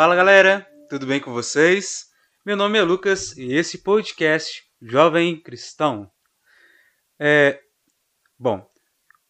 Fala galera, tudo bem com vocês? Meu nome é Lucas e esse podcast Jovem Cristão. É. Bom,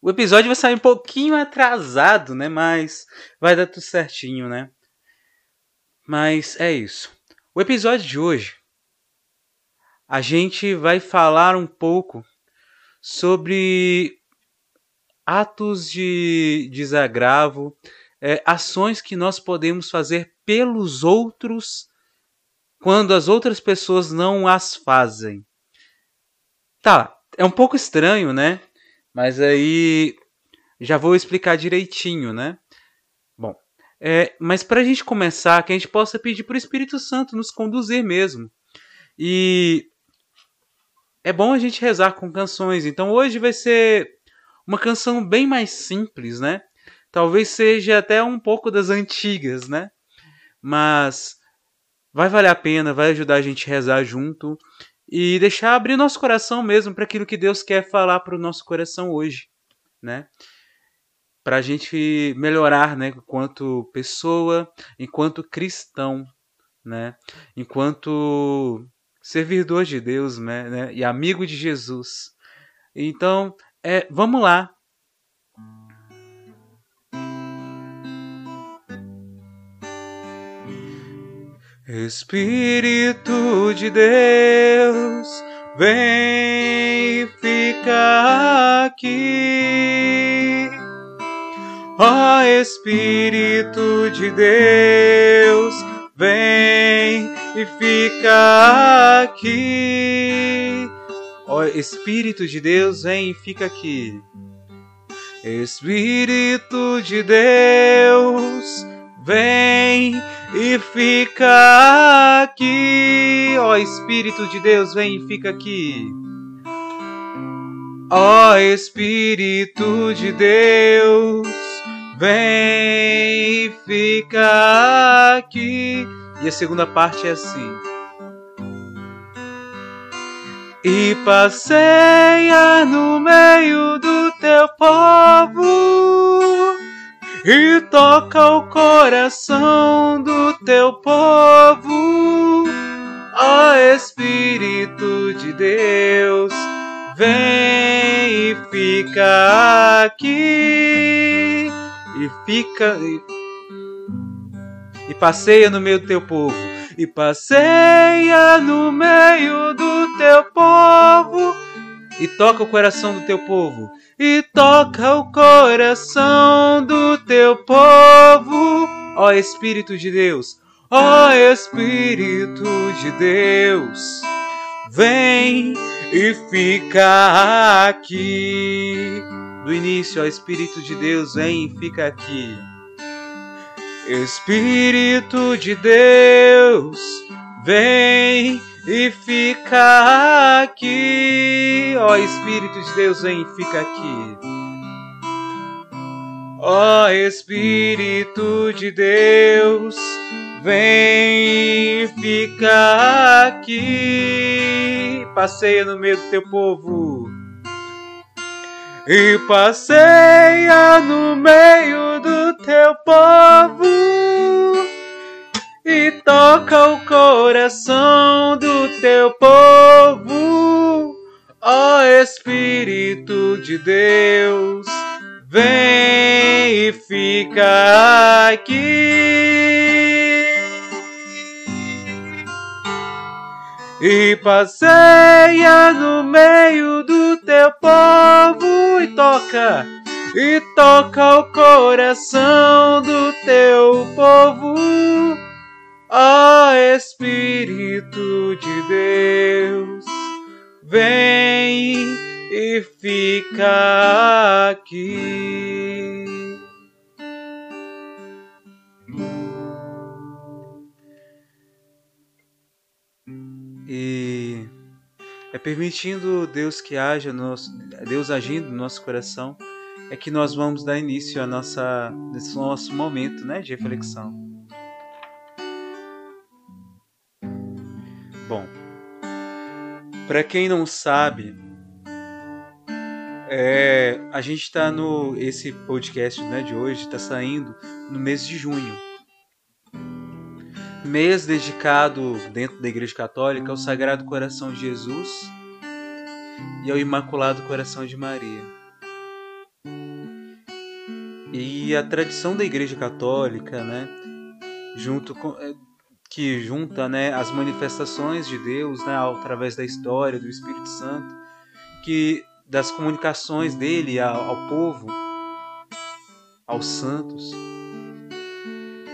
o episódio vai sair um pouquinho atrasado, né? Mas vai dar tudo certinho, né? Mas é isso. O episódio de hoje a gente vai falar um pouco sobre atos de desagravo, é, ações que nós podemos fazer pelos outros quando as outras pessoas não as fazem. Tá, é um pouco estranho, né? Mas aí já vou explicar direitinho, né? Bom, é, mas para a gente começar, que a gente possa pedir para o Espírito Santo nos conduzir mesmo. E é bom a gente rezar com canções. Então hoje vai ser uma canção bem mais simples, né? Talvez seja até um pouco das antigas, né? Mas vai valer a pena, vai ajudar a gente a rezar junto e deixar abrir nosso coração mesmo para aquilo que Deus quer falar para o nosso coração hoje, né? Para a gente melhorar, né? Enquanto pessoa, enquanto cristão, né? Enquanto servidor de Deus né, né, e amigo de Jesus. Então, é, vamos lá. Espírito de Deus, vem ficar aqui. Ó Espírito de Deus, vem e fica aqui. Ó Espírito de Deus, vem e fica aqui. Espírito de Deus, vem e fica aqui. Ó oh, Espírito de Deus, vem e fica aqui. Ó oh, Espírito de Deus, vem e fica aqui. E a segunda parte é assim. E passeia no meio do teu povo e toca o coração do teu povo. Ó Espírito de Deus, vem e fica aqui. E fica e passeia no meio do teu povo, e passeia no meio do teu povo, e toca o coração do teu povo, e toca o coração do teu povo, ó Espírito de Deus, ó Espírito de Deus, vem e fica aqui. Do início, ó Espírito de Deus, vem e fica aqui. Espírito de Deus, vem e fica aqui. Ó Espírito de Deus, vem e fica aqui. Ó Espírito de Deus, vem e fica aqui. Passeia no meio do teu povo e passeia no meio do teu povo e toca o coração do teu povo, ó Espírito de Deus, vem e fica aqui. E passeia no meio do teu povo e toca, e toca o coração do teu povo. Ó Espírito de Deus, vem e fica aqui. E é permitindo Deus que haja, nosso, Deus agindo no nosso coração, é que nós vamos dar início a nossa, nesse nosso momento né, de reflexão. Para quem não sabe, é, a gente está no esse podcast né, de hoje está saindo no mês de junho. mês dedicado dentro da Igreja Católica ao Sagrado Coração de Jesus e ao Imaculado Coração de Maria. E a tradição da Igreja Católica, né, junto com é, que junta, né, as manifestações de Deus, né, através da história do Espírito Santo, que das comunicações dele ao, ao povo, aos santos,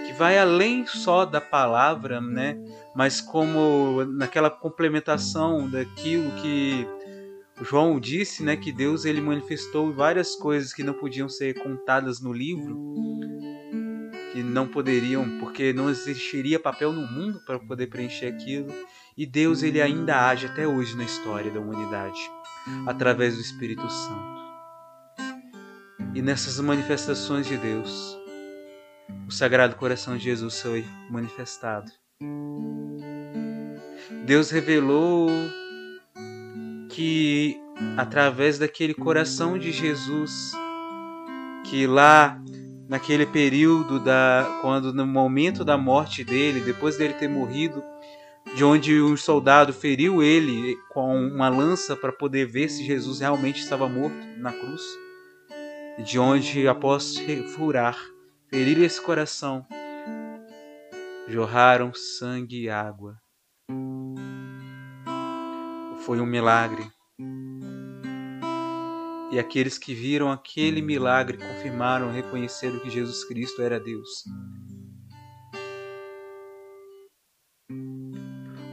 que vai além só da palavra, né, mas como naquela complementação daquilo que João disse, né, que Deus ele manifestou várias coisas que não podiam ser contadas no livro, que não poderiam, porque não existiria papel no mundo para poder preencher aquilo, e Deus ele ainda age até hoje na história da humanidade, através do Espírito Santo. E nessas manifestações de Deus, o Sagrado Coração de Jesus foi manifestado. Deus revelou que através daquele coração de Jesus, que lá naquele período da quando no momento da morte dele, depois dele ter morrido, de onde um soldado feriu ele com uma lança para poder ver se Jesus realmente estava morto na cruz, de onde após furar, ferir esse coração, jorraram sangue e água foi um milagre. E aqueles que viram aquele milagre confirmaram, reconheceram que Jesus Cristo era Deus.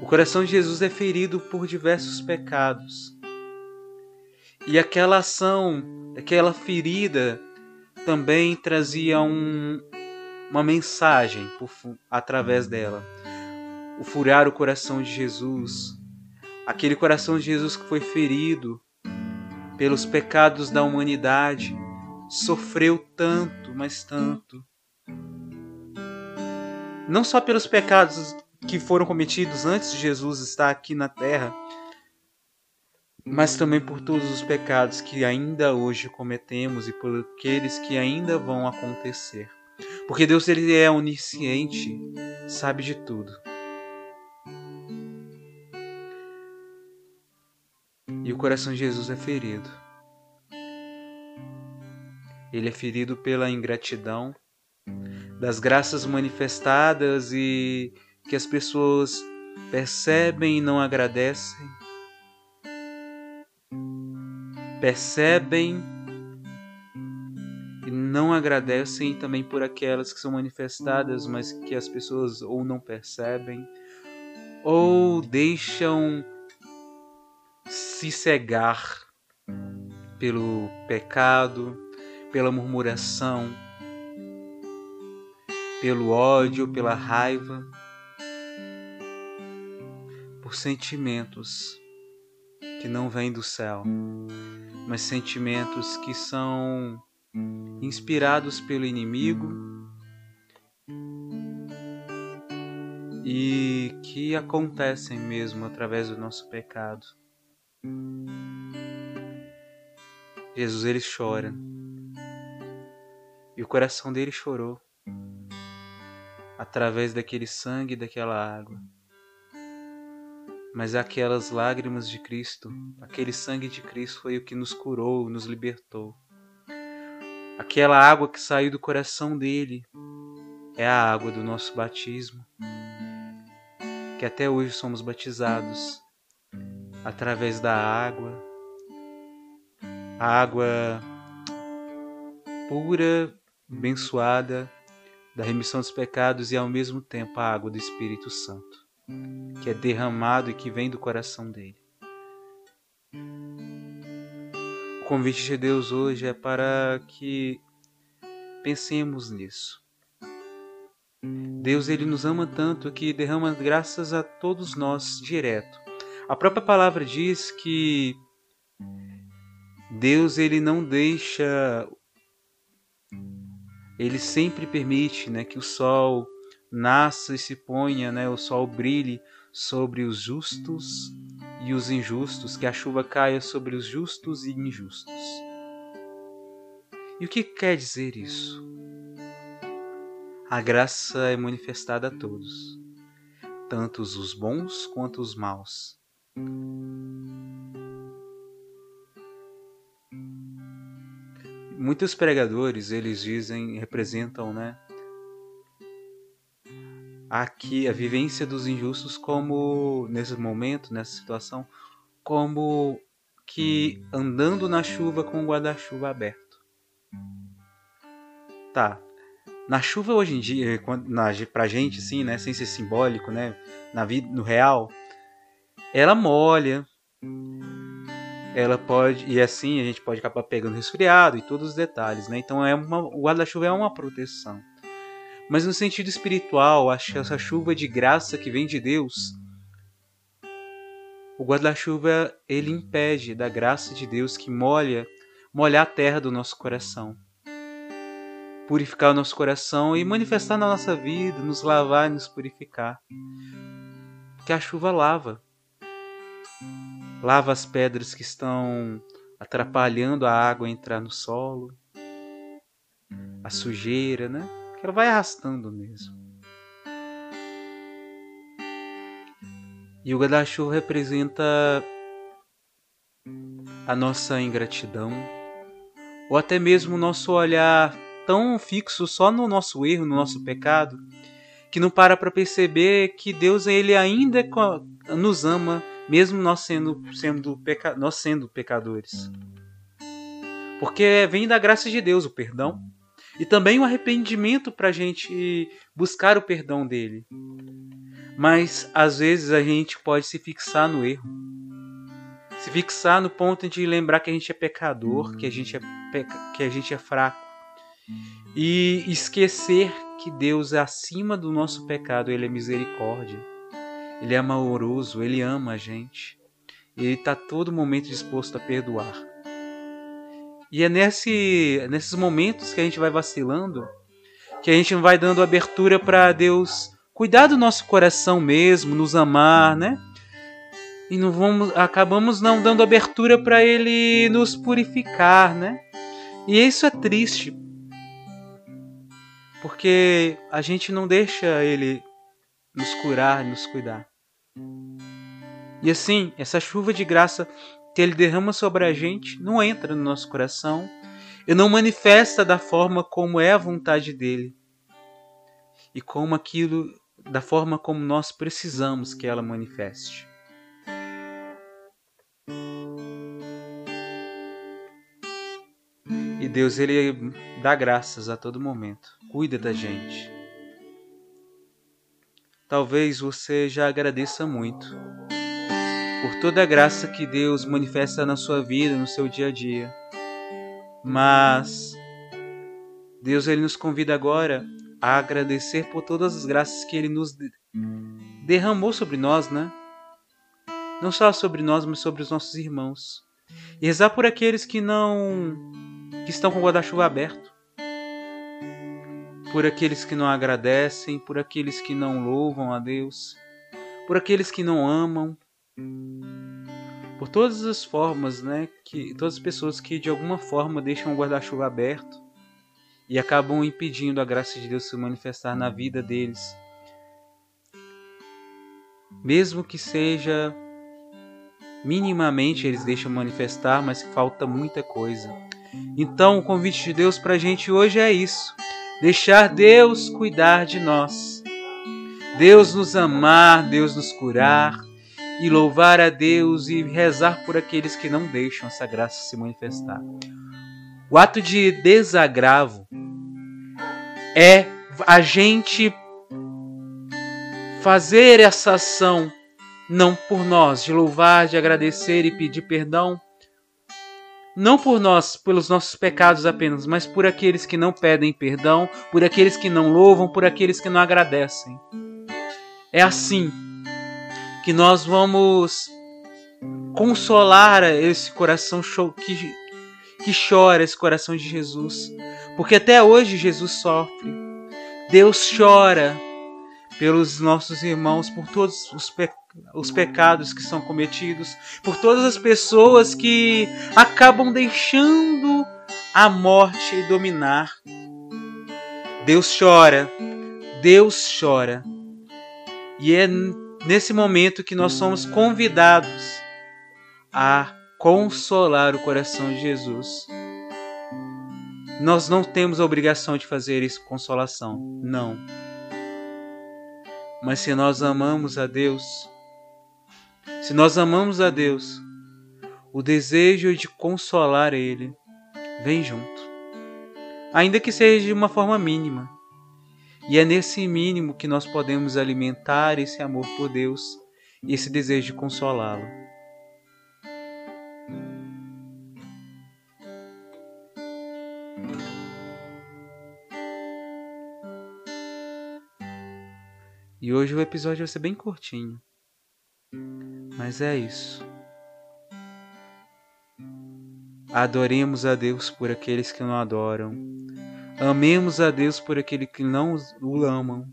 O coração de Jesus é ferido por diversos pecados. E aquela ação, aquela ferida, também trazia um, uma mensagem por, através dela. O furar o coração de Jesus, aquele coração de Jesus que foi ferido pelos pecados da humanidade, sofreu tanto, mas tanto. Não só pelos pecados que foram cometidos antes de Jesus estar aqui na terra, mas também por todos os pecados que ainda hoje cometemos e por aqueles que ainda vão acontecer. Porque Deus ele é onisciente, sabe de tudo. E o coração de Jesus é ferido. Ele é ferido pela ingratidão, das graças manifestadas e que as pessoas percebem e não agradecem. Percebem e não agradecem também por aquelas que são manifestadas, mas que as pessoas ou não percebem, ou deixam se cegar pelo pecado, pela murmuração, pelo ódio, pela raiva, por sentimentos que não vêm do céu, mas sentimentos que são inspirados pelo inimigo e que acontecem mesmo através do nosso pecado. Jesus ele chora. E o coração dele chorou através daquele sangue e daquela água. Mas aquelas lágrimas de Cristo, aquele sangue de Cristo foi o que nos curou, nos libertou. Aquela água que saiu do coração dele é a água do nosso batismo, que até hoje somos batizados através da água, a água pura, abençoada, da remissão dos pecados e ao mesmo tempo a água do Espírito Santo, que é derramado e que vem do coração dele. O convite de Deus hoje é para que pensemos nisso. Deus ele nos ama tanto que derrama graças a todos nós direto a própria palavra diz que Deus ele não deixa ele sempre permite, né, que o sol nasça e se ponha, né, o sol brilhe sobre os justos e os injustos, que a chuva caia sobre os justos e injustos. E o que quer dizer isso? A graça é manifestada a todos. tanto os bons quanto os maus. Muitos pregadores, eles dizem, representam, né, aqui a vivência dos injustos como nesse momento, nessa situação, como que andando na chuva com o guarda-chuva aberto. Tá. Na chuva hoje em dia, na, pra gente, assim, né, sem ser simbólico, né, na vida, no real, ela molha, ela pode, e assim a gente pode acabar pegando resfriado e todos os detalhes, né, então é uma, o guarda-chuva é uma proteção. Mas no sentido espiritual, essa chuva de graça que vem de Deus, o guarda-chuva ele impede da graça de Deus que molha, molhar a terra do nosso coração. Purificar o nosso coração e manifestar na nossa vida, nos lavar e nos purificar. Porque a chuva lava. Lava as pedras que estão atrapalhando a água entrar no solo, a sujeira, né? ela vai arrastando mesmo. E o guarda-chuva representa a nossa ingratidão, ou até mesmo o nosso olhar tão fixo só no nosso erro, no nosso pecado, que não para para perceber que Deus ele ainda nos ama, mesmo nós sendo, sendo, peca, nós sendo pecadores. Porque vem da graça de Deus o perdão e também o arrependimento para a gente buscar o perdão dele. Mas às vezes a gente pode se fixar no erro, se fixar no ponto de lembrar que a gente é pecador, que a gente é, peca... que a gente é fraco e esquecer que Deus é acima do nosso pecado, Ele é misericórdia, Ele é amoroso, Ele ama a gente, Ele está todo momento disposto a perdoar. E é nesse, nesses momentos que a gente vai vacilando que a gente vai dando abertura para Deus cuidar do nosso coração mesmo, nos amar, né? E não vamos, acabamos não dando abertura para Ele nos purificar, né? E isso é triste, porque a gente não deixa Ele nos curar, nos cuidar. E assim, essa chuva de graça que ele derrama sobre a gente não entra no nosso coração e não manifesta da forma como é a vontade dele e como aquilo da forma como nós precisamos que ela manifeste. E Deus ele dá graças a todo momento, cuida da gente. Talvez você já agradeça muito por toda a graça que Deus manifesta na sua vida, no seu dia a dia. Mas Deus ele nos convida agora a agradecer por todas as graças que ele nos derramou sobre nós, né? Não só sobre nós, mas sobre os nossos irmãos. E rezar por aqueles que não que estão com o guarda-chuva aberto. Por aqueles que não agradecem, por aqueles que não louvam a Deus, por aqueles que não amam, por todas as formas, né, que todas as pessoas que de alguma forma deixam o guarda-chuva aberto e acabam impedindo a graça de Deus se manifestar na vida deles. Mesmo que seja minimamente eles deixam manifestar, mas falta muita coisa. Então, o convite de Deus para a gente hoje é isso: deixar Deus cuidar de nós, Deus nos amar, Deus nos curar e louvar a Deus e rezar por aqueles que não deixam essa graça se manifestar. O ato de desagravo é a gente fazer essa ação não por nós, de louvar, de agradecer e pedir perdão, não por nós, pelos nossos pecados apenas, mas por aqueles que não pedem perdão, por aqueles que não louvam, por aqueles que não agradecem. É assim que nós vamos consolar esse coração que, que chora, esse coração de Jesus. Porque até hoje Jesus sofre. Deus chora pelos nossos irmãos, por todos os, pe os pecados que são cometidos, por todas as pessoas que acabam deixando a morte dominar. Deus chora, Deus chora. E é nesse momento que nós somos convidados a consolar o coração de Jesus. Nós não temos a obrigação de fazer isso consolação, não. Mas se nós amamos a Deus, se nós amamos a Deus, o desejo de consolar Ele vem junto, ainda que seja de uma forma mínima. E é nesse mínimo que nós podemos alimentar esse amor por Deus e esse desejo de consolá-lo. E hoje o episódio vai ser bem curtinho. Mas é isso. Adoremos a Deus por aqueles que não adoram. Amemos a Deus por aqueles que não o amam.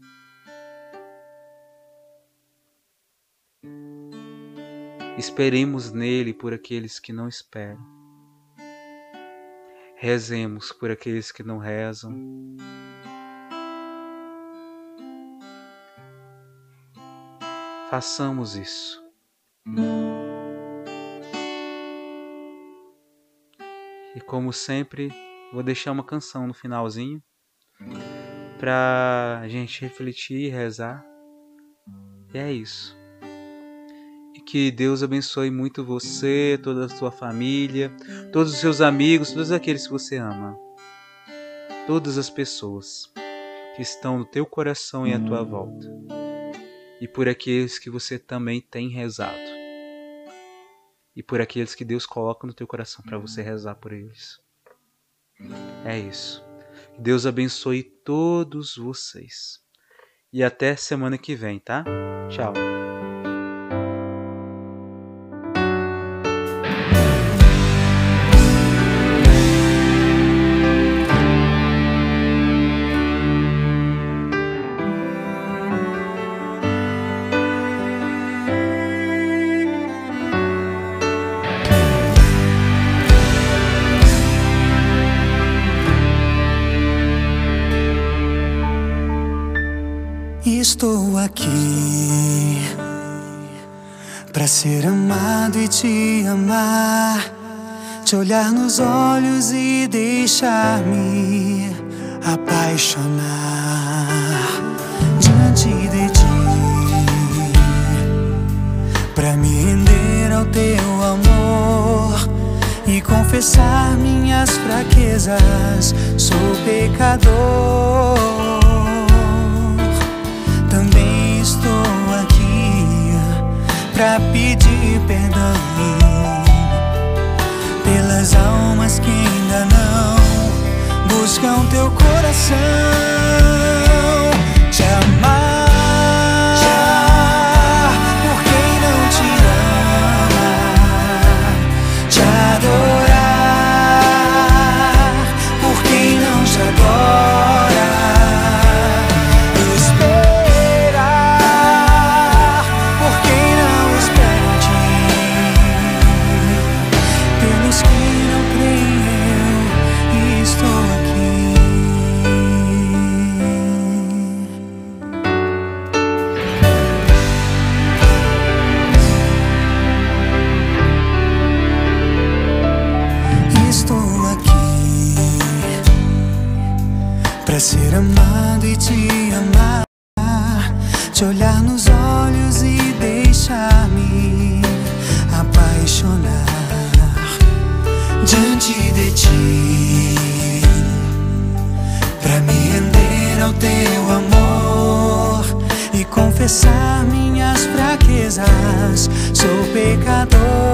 Esperemos nele por aqueles que não esperam. Rezemos por aqueles que não rezam. Façamos isso. E como sempre, vou deixar uma canção no finalzinho para a gente refletir e rezar. E é isso. E que Deus abençoe muito você, toda a sua família, todos os seus amigos, todos aqueles que você ama. Todas as pessoas que estão no teu coração e à tua volta. E por aqueles que você também tem rezado e por aqueles que Deus coloca no teu coração para você rezar por eles. É isso. Deus abençoe todos vocês. E até semana que vem, tá? Tchau. Ser amado e te amar, te olhar nos olhos e deixar-me apaixonar diante de ti, para me render ao teu amor e confessar minhas fraquezas. Sou pecador. Pra pedir perdão pelas almas que ainda não buscam teu coração. Confessar minhas fraquezas. Sou pecador.